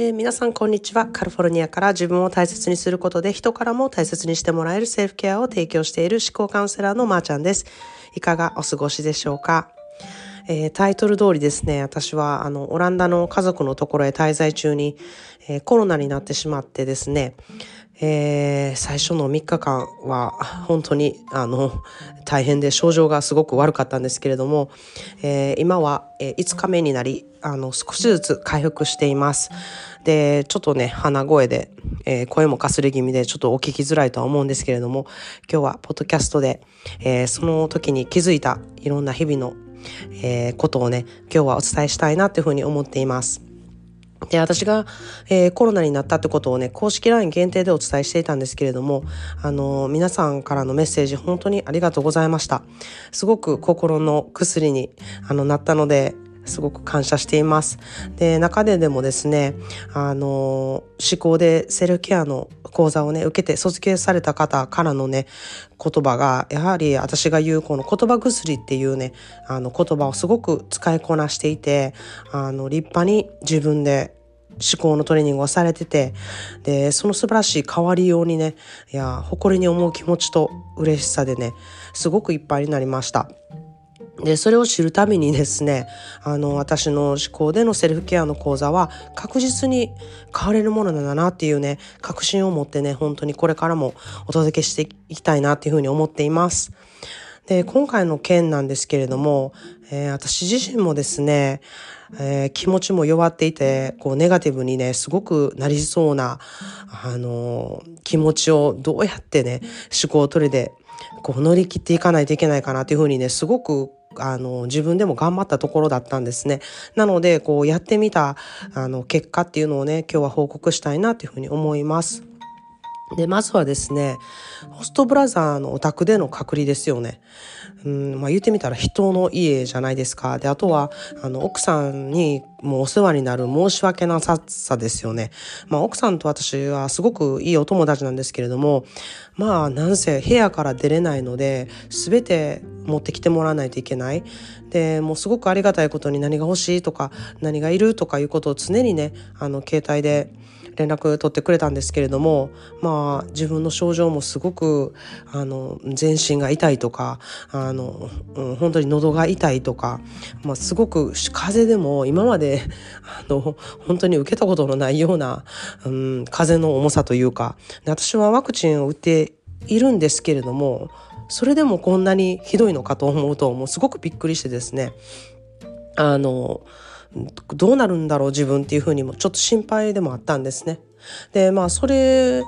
えー皆さんこんにちは。カリフォルニアから自分を大切にすることで人からも大切にしてもらえるセルフケアを提供している思考カウンセラーのまーちゃんです。いかがお過ごしでしょうか？えータイトル通りですね、私はあのオランダの家族のところへ滞在中に、えーコロナになってしまってですね、えー最初の3日間は本当にあの大変で症状がすごく悪かったんですけれども、えー今は、えー5日目になりあの少しずつ回復しています。でちょっとね鼻声で、えー声もかすれ気味でちょっとお聞きづらいとは思うんですけれども今日はポッドキャストで、えーその時に気づいたいろんな日々の、えーことをね今日はお伝えしたいなっていうふうに思っています。で、私が、えーコロナになったってことをね、公式 LINE 限定でお伝えしていたんですけれども、あのー皆さんからのメッセージ本当にありがとうございました。すごく心の薬にあのなったので、すごく感謝しています。で、中ででもですね、あの思考でセルケアの講座をね、受けて卒業された方からのね、言葉が、やはり私が言うこの言葉薬っていうね、あの言葉をすごく使いこなしていて、あの、立派に自分で思考のトレーニングをされてて、で、その素晴らしい変わりようにね、いや、誇りに思う気持ちと嬉しさでね、すごくいっぱいになりました。で、それを知るためにですね、あの、私の思考でのセルフケアの講座は確実に変われるものなんだなっていうね、確信を持ってね、本当にこれからもお届けしていきたいなっていうふうに思っています。で、今回の件なんですけれども、えー私自身もですね、えー気持ちも弱っていて、こう、ネガティブにね、すごくなりそうな、あのー気持ちをどうやってね、思考を取りで、こう、乗り切っていかないといけないかなっていうふうにね、すごくあの、自分でも頑張ったところだったんですね。なので、こう、やってみた、あの、結果っていうのをね、今日は報告したいなというふうに思います。で、まずはですね、ホストブラザーのお宅での隔離ですよね。うん、まあ言ってみたら人の家じゃないですか。で、あとは、あの、奥さんにもうお世話になる申し訳なささですよね。まあ奥さんと私はすごくいいお友達なんですけれども、まあなんせ部屋から出れないので、すべて持ってきてもらわないといけない。で、もうすごくありがたいことに何が欲しいとか、何がいるとかいうことを常にね、あの、携帯で、連絡取ってくれたんですけれども、まあ自分の症状もすごく、あの、全身が痛いとか、あの、うん、本当に喉が痛いとか、まあすごく風邪でも今まで、あの、本当に受けたことのないような、うん、風邪の重さというか、私はワクチンを打っているんですけれども、それでもこんなにひどいのかと思うと、もうすごくびっくりしてですね、あの、どうなるんだろう自分っていうふうにもちょっと心配でもあったんですね。で、まあそれ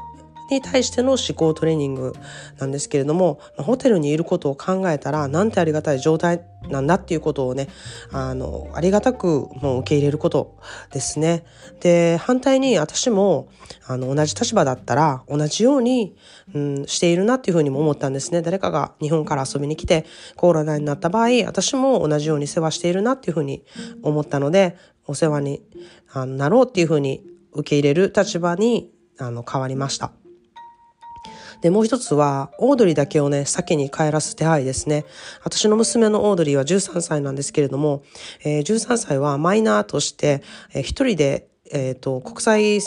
に対しての思考トレーニングなんですけれども、ホテルにいることを考えたら、なんてありがたい状態なんだっていうことをね、あの、ありがたくもう受け入れることですね。で、反対に私も、あの、同じ立場だったら、同じように、うん、しているなっていうふうにも思ったんですね。誰かが日本から遊びに来て、コロナになった場合、私も同じように世話しているなっていうふうに思ったので、お世話にあのなろうっていうふうに受け入れる立場にあの変わりました。で、もう一つは、オードリーだけをね、先に帰らす手配ですね。私の娘のオードリーは13歳なんですけれども、えー13歳はマイナーとして、えー一人で、えっ、と、国際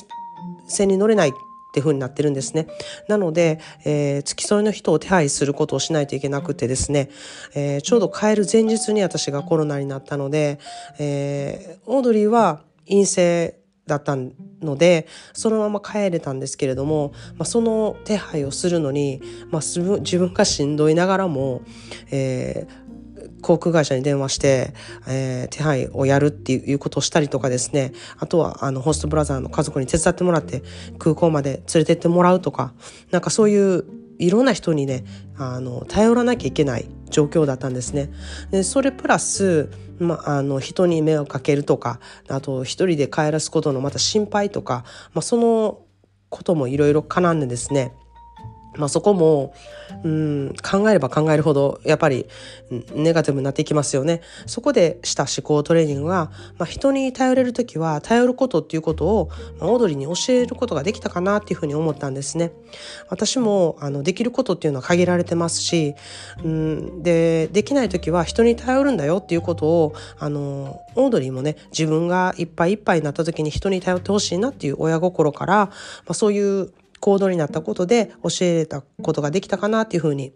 線に乗れないっていう風になってるんですね。なので、えー付き添いの人を手配することをしないといけなくてですね、えーちょうど帰る前日に私がコロナになったので、えーオードリーは陰性だったので、そのまま帰れたんですけれども、まあ、その手配をするのに、まあ、自分がしんどいながらも、えー航空会社に電話して、えー手配をやるっていうことをしたりとかですね。あとは、あの、ホストブラザーの家族に手伝ってもらって、空港まで連れてってもらうとか、なんかそういう、いろんな人にね、あの、頼らなきゃいけない状況だったんですね。で、それプラス、まあ、あの人に迷惑かけるとかあと一人で帰らすことのまた心配とか、まあ、そのこともいろいろかなんでですね。まあそこも、うん、考えれば考えるほど、やっぱり、ネガティブになっていきますよね。そこでした思考トレーニングが、まあ、人に頼れる時は、頼ることっていうことを、まあ、オードリーに教えることができたかなっていうふうに思ったんですね。私も、あの、できることっていうのは限られてますし、うん、で、できない時は人に頼るんだよっていうことを、あの、オードリーもね、自分がいっぱいいっぱいになった時に人に頼ってほしいなっていう親心から、まあ、そういう行動になったことで教えたことができたかなっていうふうに、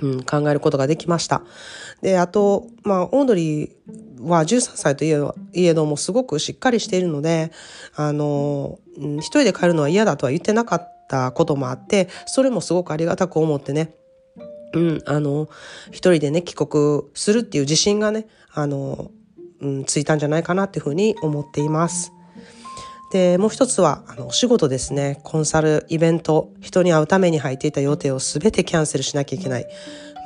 うん、考えることができました。で、あと、まあ、オードリーは13歳といえどもすごくしっかりしているので、あの、一人で帰るのは嫌だとは言ってなかったこともあって、それもすごくありがたく思ってね、うん、あの、一人でね、帰国するっていう自信がね、あの、うん、ついたんじゃないかなっていうふうに思っています。で、もう一つは、あの、お仕事ですね。コンサル、イベント、人に会うために入っていた予定を全てキャンセルしなきゃいけない。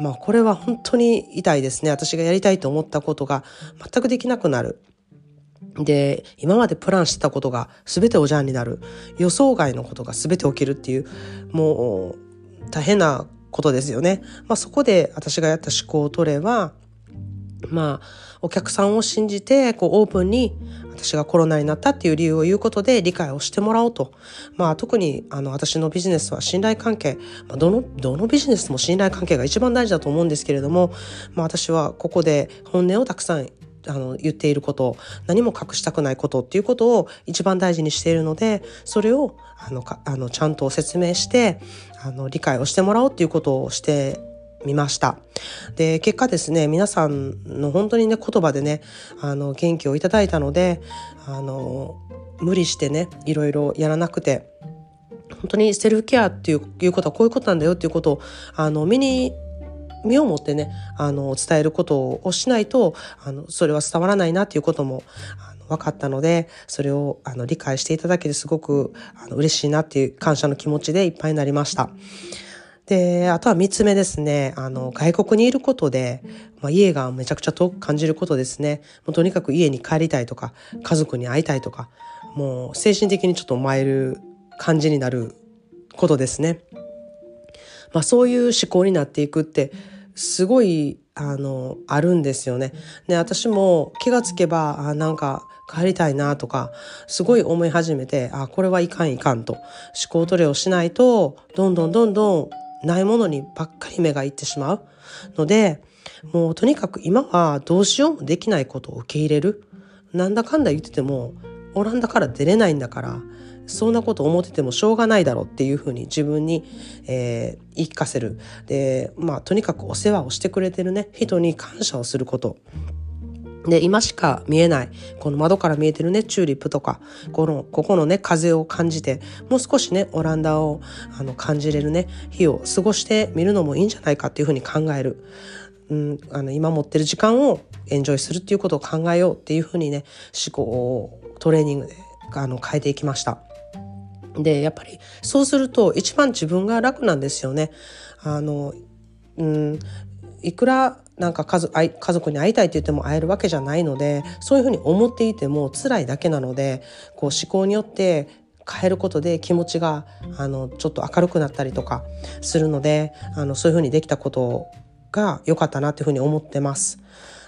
まあ、これは本当に痛いですね。私がやりたいと思ったことが全くできなくなる。で、今までプランしてたことが全ておじゃんになる。予想外のことが全て起きるっていう、もう、大変なことですよね。まあ、そこで私がやった思考を取れば、まあ、お客さんを信じて、こう、オープンに、私がコロナになったっていう理由を言うことで理解をしてもらおうと。まあ特にあの私のビジネスは信頼関係、まあ、どの、どのビジネスも信頼関係が一番大事だと思うんですけれども、まあ私はここで本音をたくさんあの言っていること。何も隠したくないことっていうことを一番大事にしているのでそれをあのかあのちゃんと説明してあの理解をしてもらおうっていうことをしてみました。で、結果ですね、皆さんの本当にね、言葉でね、あの、元気をいただいたので、あの、無理してね、いろいろやらなくて、本当にセルフケアっていういうことはこういうことなんだよっていうことを、あの、身に、身をもってね、あの、伝えることをしないと、あの、それは伝わらないなっていうことも、あの分かったので、それを、あの、理解していただけてすごく、あの、嬉しいなっていう感謝の気持ちでいっぱいになりました。で、あとは三つ目ですね。あの、外国にいることで、まあ、家がめちゃくちゃ遠く感じることですね。もうとにかく家に帰りたいとか、家族に会いたいとか、もう精神的にちょっと参る感じになることですね。まあ、そういう思考になっていくって、すごい、あの、あるんですよね。で、私も気がつけば、あなんか帰りたいなとか、すごい思い始めて、あ、これはいかんいかんと、思考トレをしないと、どんどんどんどんないものにばっかり目がいってしまうので、もうとにかく今はどうしようもできないことを受け入れる。なんだかんだ言ってても、オランダから出れないんだから、そんなこと思っててもしょうがないだろうっていうふうに自分に、えー、言い聞かせる。で、まあとにかくお世話をしてくれてるね、人に感謝をすること。で、今しか見えない、この窓から見えてるね、チューリップとか、この、ここのね、風を感じて、もう少しね、オランダをあの感じれるね、日を過ごしてみるのもいいんじゃないかっていうふうに考える。うん、あの今持ってる時間をエンジョイするっていうことを考えようっていうふうにね、思考をトレーニングであの変えていきました。で、やっぱりそうすると一番自分が楽なんですよね。あの、うん、いくらなんか家族家族に会いたいって言っても会えるわけじゃないのでそういうふうに思っていても辛いだけなのでこう思考によって変えることで気持ちがあのちょっと明るくなったりとかするのであのそういうふうにできたことが良かったなっていうふうに思ってます。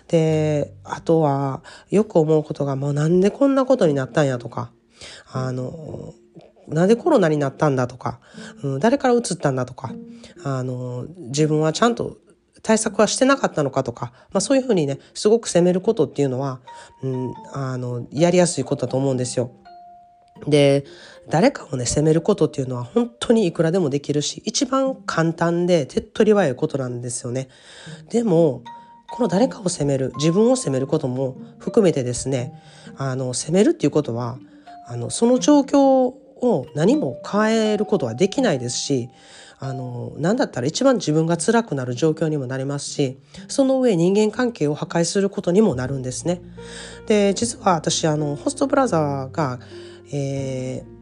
であとはよく思うことがもうなんでこんなことになったんやとかあのなんでコロナになったんだとか、うん、誰から移ったんだとかあの自分はちゃんと対策はしてなかったのかとか、まあそういうふうにね、すごく責めることっていうのは、うん、あの、やりやすいことだと思うんですよ。で、誰かをね、責めることっていうのは本当にいくらでもできるし、一番簡単で手っ取り早いことなんですよね。でも、この誰かを責める、自分を責めることも含めてですね、あの、責めるっていうことは、あの、その状況を何も変えることはできないですし、あの何だったら一番自分が辛くなる状況にもなりますしその上人間関係を破壊することにもなるんですね。で実は私あのホストブラザーが、えー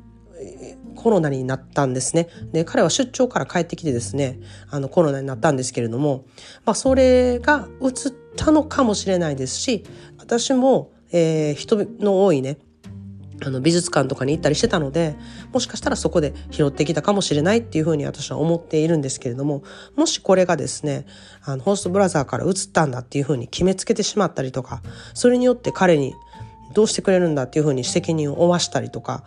コロナになったんですね。で、彼は出張から帰ってきてですね、あのコロナになったんですけれども、まあそれが移ったのかもしれないですし、私も、えー、人の多いね、あの美術館とかに行ったりしてたのでもしかしたらそこで拾ってきたかもしれないっていうふうに私は思っているんですけれどももしこれがですねあのホーストブラザーから移ったんだっていうふうに決めつけてしまったりとかそれによって彼にどうしてくれるんだっていうふうに責任を負わしたりとか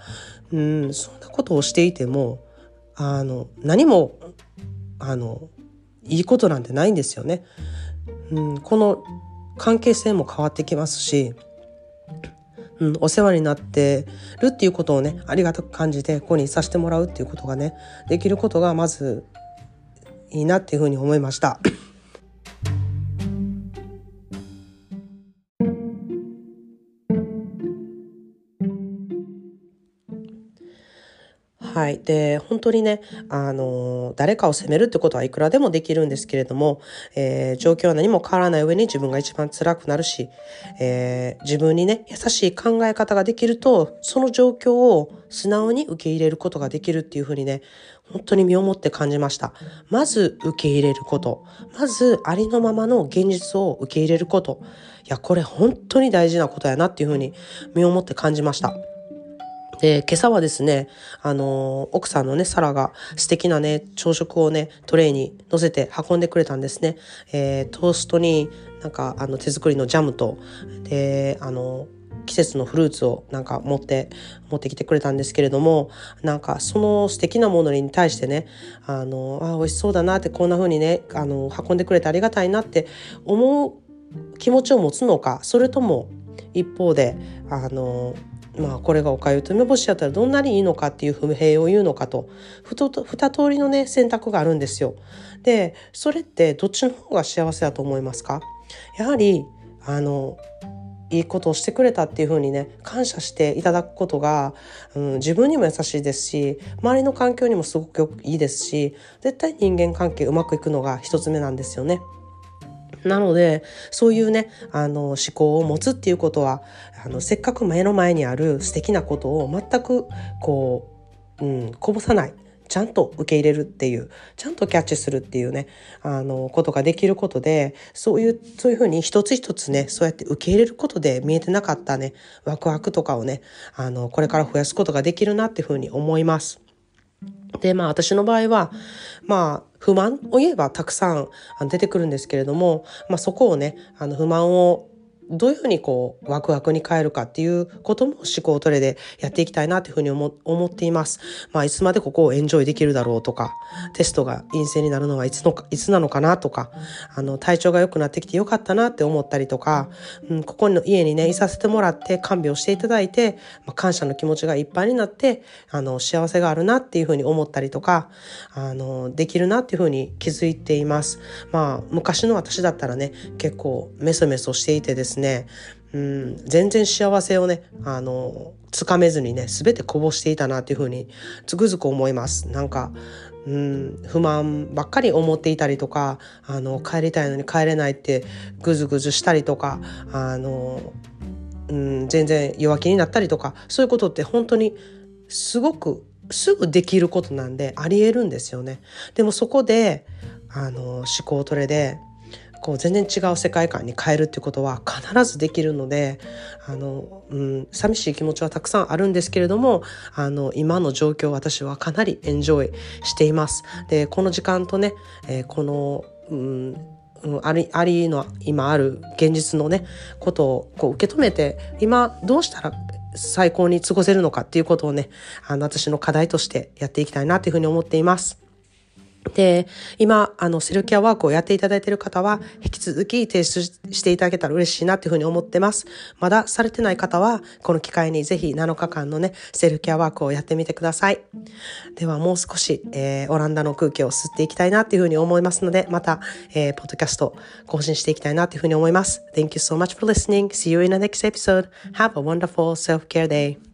うんそんなことをしていてもあの何もあのいいことなんてないんですよね。うん、この関係性も変わってきますしうん、お世話になってるっていうことをねありがたく感じてここにさせてもらうっていうことがねできることがまずいいなっていうふうに思いました。はい。で、本当にね、あの、誰かを責めるってことはいくらでもできるんですけれども、えー、状況は何も変わらない上に自分が一番辛くなるし、えー、自分にね、優しい考え方ができると、その状況を素直に受け入れることができるっていうふうにね、本当に身をもって感じました。まず受け入れること。まずありのままの現実を受け入れること。いや、これ本当に大事なことやなっていうふうに身をもって感じました。で、今朝はですね、あの、奥さんのね、サラが素敵なね、朝食をね、トレイに乗せて運んでくれたんですね。えー、トーストになんか、あの、手作りのジャムと、で、あの、季節のフルーツをなんか持って、持ってきてくれたんですけれども、なんかその素敵なものに対してね、あの、あ、美味しそうだなって、こんな風にね、あの、運んでくれてありがたいなって思う気持ちを持つのか、それとも一方で、あの、まあこれがおかゆと梅干しやったらどんなにいいのかっていう不平を言うのかと二通りのね選択があるんですよ。でそれってどっちの方が幸せだと思いますか？やはりあのいいことをしてくれたっていうふうにね感謝していただくことが、うん、自分にも優しいですし周りの環境にもすごくいいですし絶対人間関係うまくいくのが一つ目なんですよね。なのでそういうねあの思考を持つっていうことはあのせっかく目の前にある素敵なことを全くこう、うん、こぼさないちゃんと受け入れるっていうちゃんとキャッチするっていうねあのことができることでそういうそういうふうに一つ一つねそうやって受け入れることで見えてなかったねワクワクとかをねあのこれから増やすことができるなっていうふうに思います。で、まあ私の場合は、まあ不満を言えばたくさん出てくるんですけれども、まあそこをね、あの不満をどういうふうにこうワクワクに変えるかっていうことも思考トレでやっていきたいなというふうに思っています。まあいつまでここをエンジョイできるだろうとか、テストが陰性になるのはいつの、いつなのかなとか、あの体調が良くなってきてよかったなって思ったりとか、うん、ここの家にね、いさせてもらって看病していただいて、まあ、感謝の気持ちがいっぱいになって、あの幸せがあるなっていうふうに思ったりとか、あのできるなっていうふうに気づいています。まあ昔の私だったらね、結構メソメソしていてですね、ですね、うん、全然幸せをね、あの、つかめずにね、すべてこぼしていたなっていうふうにつくづく思います。なんか、うん、不満ばっかり思っていたりとか、あの、帰りたいのに帰れないってぐずぐずしたりとか、あの、うん、全然弱気になったりとか、そういうことって本当にすごくすぐできることなんでありえるんですよね。でもそこで、あの、思考トレで、こう全然違う世界観に変えるっていうことは必ずできるのであの、うん、寂しい気持ちはたくさんあるんですけれどもあの今の状況私はかなりエンジョイしています。でこの時間とね、えー、この、うんありありの今ある現実のねことをこう受け止めて今どうしたら最高に過ごせるのかっていうことをねあの私の課題としてやっていきたいなというふうに思っています。で、今、あの、セルケアワークをやっていただいている方は、引き続き提出していただけたら嬉しいなっていうふうに思ってます。まだされてない方は、この機会にぜひ7日間のね、セルケアワークをやってみてください。では、もう少し、えー、オランダの空気を吸っていきたいなっていうふうに思いますので、また、えー、ポッドキャスト更新していきたいなっていうふうに思います。Thank you so much for listening. See you in the next episode. Have a wonderful self-care day.